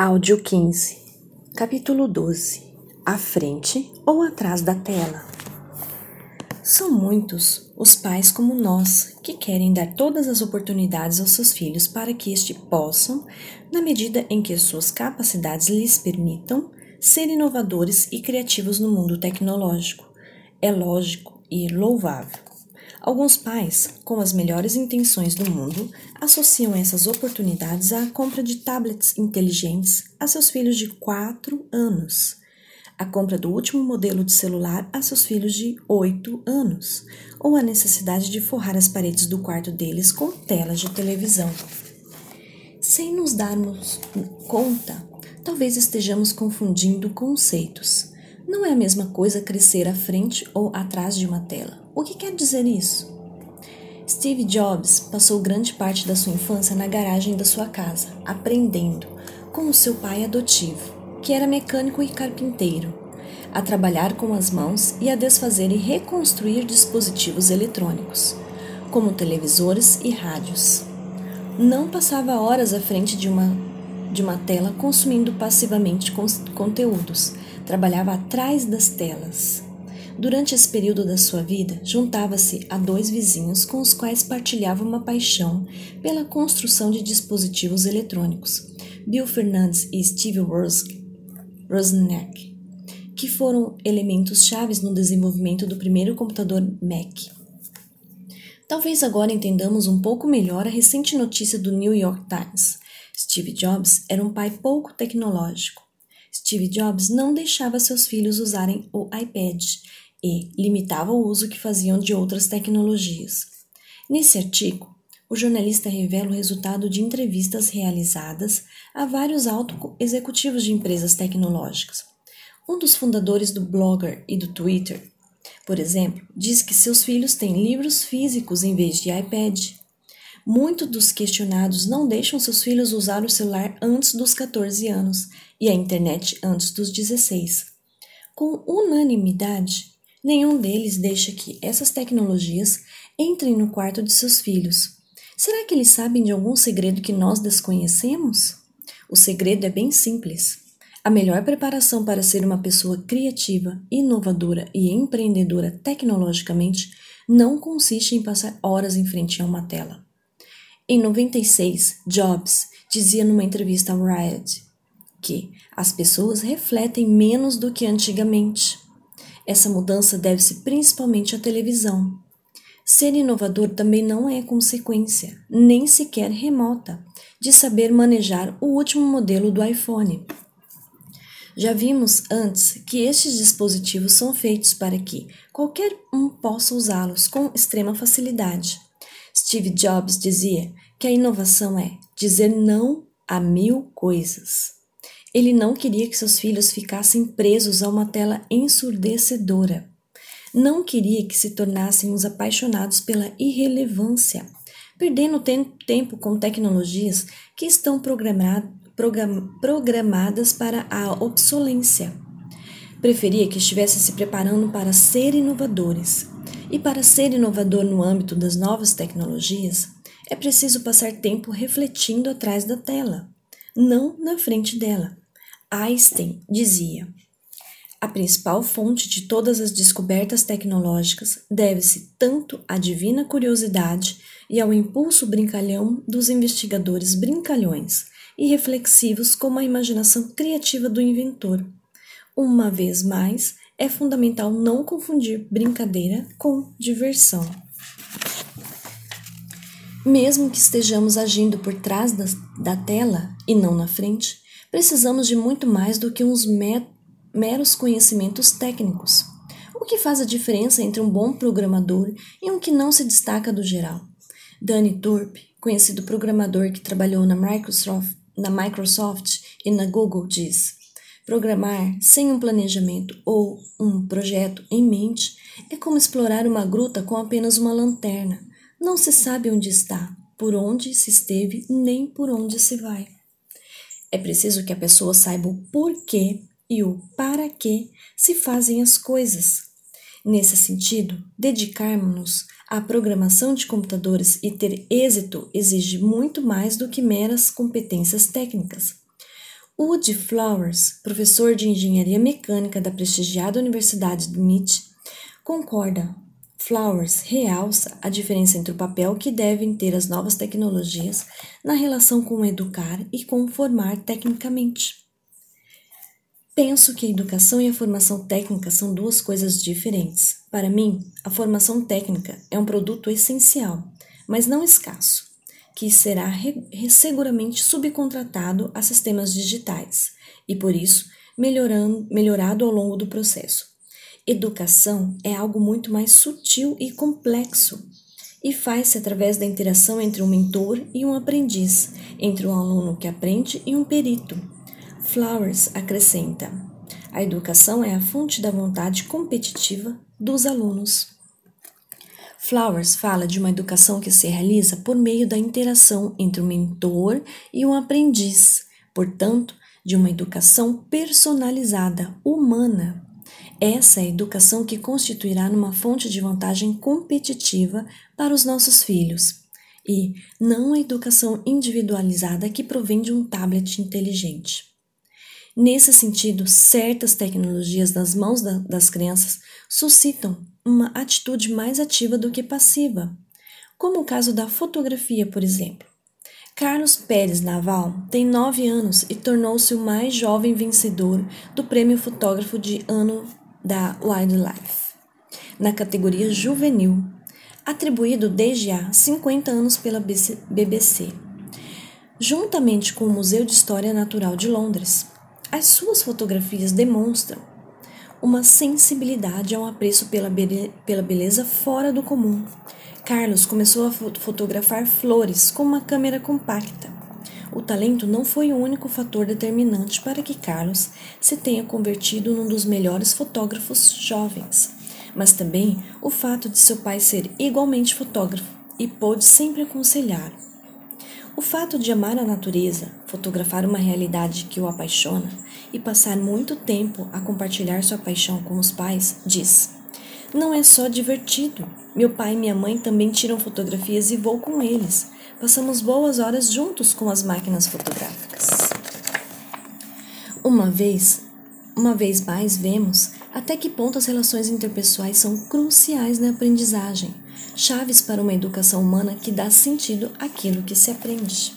Áudio 15, capítulo 12 À frente ou atrás da tela? São muitos os pais como nós que querem dar todas as oportunidades aos seus filhos para que estes possam, na medida em que suas capacidades lhes permitam, ser inovadores e criativos no mundo tecnológico. É lógico e louvável. Alguns pais, com as melhores intenções do mundo, associam essas oportunidades à compra de tablets inteligentes a seus filhos de 4 anos, a compra do último modelo de celular a seus filhos de 8 anos, ou a necessidade de forrar as paredes do quarto deles com telas de televisão. Sem nos darmos conta, talvez estejamos confundindo conceitos. Não é a mesma coisa crescer à frente ou atrás de uma tela. O que quer dizer isso? Steve Jobs passou grande parte da sua infância na garagem da sua casa, aprendendo com o seu pai adotivo, que era mecânico e carpinteiro, a trabalhar com as mãos e a desfazer e reconstruir dispositivos eletrônicos, como televisores e rádios. Não passava horas à frente de uma, de uma tela consumindo passivamente conteúdos, trabalhava atrás das telas Durante esse período da sua vida, juntava-se a dois vizinhos com os quais partilhava uma paixão pela construção de dispositivos eletrônicos, Bill Fernandes e Steve Wozniak, que foram elementos chaves no desenvolvimento do primeiro computador Mac. Talvez agora entendamos um pouco melhor a recente notícia do New York Times. Steve Jobs era um pai pouco tecnológico. Steve Jobs não deixava seus filhos usarem o iPad e limitava o uso que faziam de outras tecnologias. Nesse artigo, o jornalista revela o resultado de entrevistas realizadas a vários altos executivos de empresas tecnológicas. Um dos fundadores do Blogger e do Twitter, por exemplo, diz que seus filhos têm livros físicos em vez de iPad. Muitos dos questionados não deixam seus filhos usar o celular antes dos 14 anos e a internet antes dos 16. Com unanimidade, Nenhum deles deixa que essas tecnologias entrem no quarto de seus filhos. Será que eles sabem de algum segredo que nós desconhecemos? O segredo é bem simples. A melhor preparação para ser uma pessoa criativa, inovadora e empreendedora tecnologicamente não consiste em passar horas em frente a uma tela. Em 96, Jobs dizia numa entrevista ao Riot que as pessoas refletem menos do que antigamente. Essa mudança deve-se principalmente à televisão. Ser inovador também não é consequência, nem sequer remota, de saber manejar o último modelo do iPhone. Já vimos antes que estes dispositivos são feitos para que qualquer um possa usá-los com extrema facilidade. Steve Jobs dizia que a inovação é dizer não a mil coisas. Ele não queria que seus filhos ficassem presos a uma tela ensurdecedora. Não queria que se tornassem os apaixonados pela irrelevância, perdendo tempo com tecnologias que estão programadas para a obsolência. Preferia que estivesse se preparando para ser inovadores. E para ser inovador no âmbito das novas tecnologias, é preciso passar tempo refletindo atrás da tela não na frente dela. Einstein dizia: a principal fonte de todas as descobertas tecnológicas deve-se tanto à divina curiosidade e ao impulso brincalhão dos investigadores brincalhões e reflexivos como a imaginação criativa do inventor. Uma vez mais, é fundamental não confundir brincadeira com diversão. Mesmo que estejamos agindo por trás da, da tela e não na frente, precisamos de muito mais do que uns meros conhecimentos técnicos. O que faz a diferença entre um bom programador e um que não se destaca do geral? Danny Thorpe, conhecido programador que trabalhou na Microsoft, na Microsoft e na Google, diz: Programar sem um planejamento ou um projeto em mente é como explorar uma gruta com apenas uma lanterna. Não se sabe onde está, por onde se esteve, nem por onde se vai. É preciso que a pessoa saiba o porquê e o para que se fazem as coisas. Nesse sentido, dedicarmos-nos à programação de computadores e ter êxito exige muito mais do que meras competências técnicas. Woody Flowers, professor de engenharia mecânica da prestigiada Universidade de MIT, concorda. Flowers realça a diferença entre o papel que devem ter as novas tecnologias na relação com educar e com formar tecnicamente. Penso que a educação e a formação técnica são duas coisas diferentes. Para mim, a formação técnica é um produto essencial, mas não escasso que será seguramente subcontratado a sistemas digitais e, por isso, melhorando, melhorado ao longo do processo. Educação é algo muito mais sutil e complexo e faz-se através da interação entre um mentor e um aprendiz, entre um aluno que aprende e um perito. Flowers acrescenta: a educação é a fonte da vontade competitiva dos alunos. Flowers fala de uma educação que se realiza por meio da interação entre o mentor e o aprendiz, portanto, de uma educação personalizada, humana. Essa é a educação que constituirá numa fonte de vantagem competitiva para os nossos filhos, e não a educação individualizada que provém de um tablet inteligente. Nesse sentido, certas tecnologias nas mãos da, das crianças suscitam uma atitude mais ativa do que passiva, como o caso da fotografia, por exemplo. Carlos Pérez Naval tem nove anos e tornou-se o mais jovem vencedor do Prêmio Fotógrafo de Ano da Wildlife, na categoria juvenil, atribuído desde há 50 anos pela BBC, juntamente com o Museu de História Natural de Londres. As suas fotografias demonstram uma sensibilidade a um apreço pela, be pela beleza fora do comum. Carlos começou a fotografar flores com uma câmera compacta. O talento não foi o único fator determinante para que Carlos se tenha convertido num dos melhores fotógrafos jovens, mas também o fato de seu pai ser igualmente fotógrafo e pôde sempre aconselhar. O fato de amar a natureza, fotografar uma realidade que o apaixona e passar muito tempo a compartilhar sua paixão com os pais, diz: Não é só divertido. Meu pai e minha mãe também tiram fotografias e vou com eles. Passamos boas horas juntos com as máquinas fotográficas. Uma vez, uma vez mais vemos até que ponto as relações interpessoais são cruciais na aprendizagem chaves para uma educação humana que dá sentido àquilo que se aprende.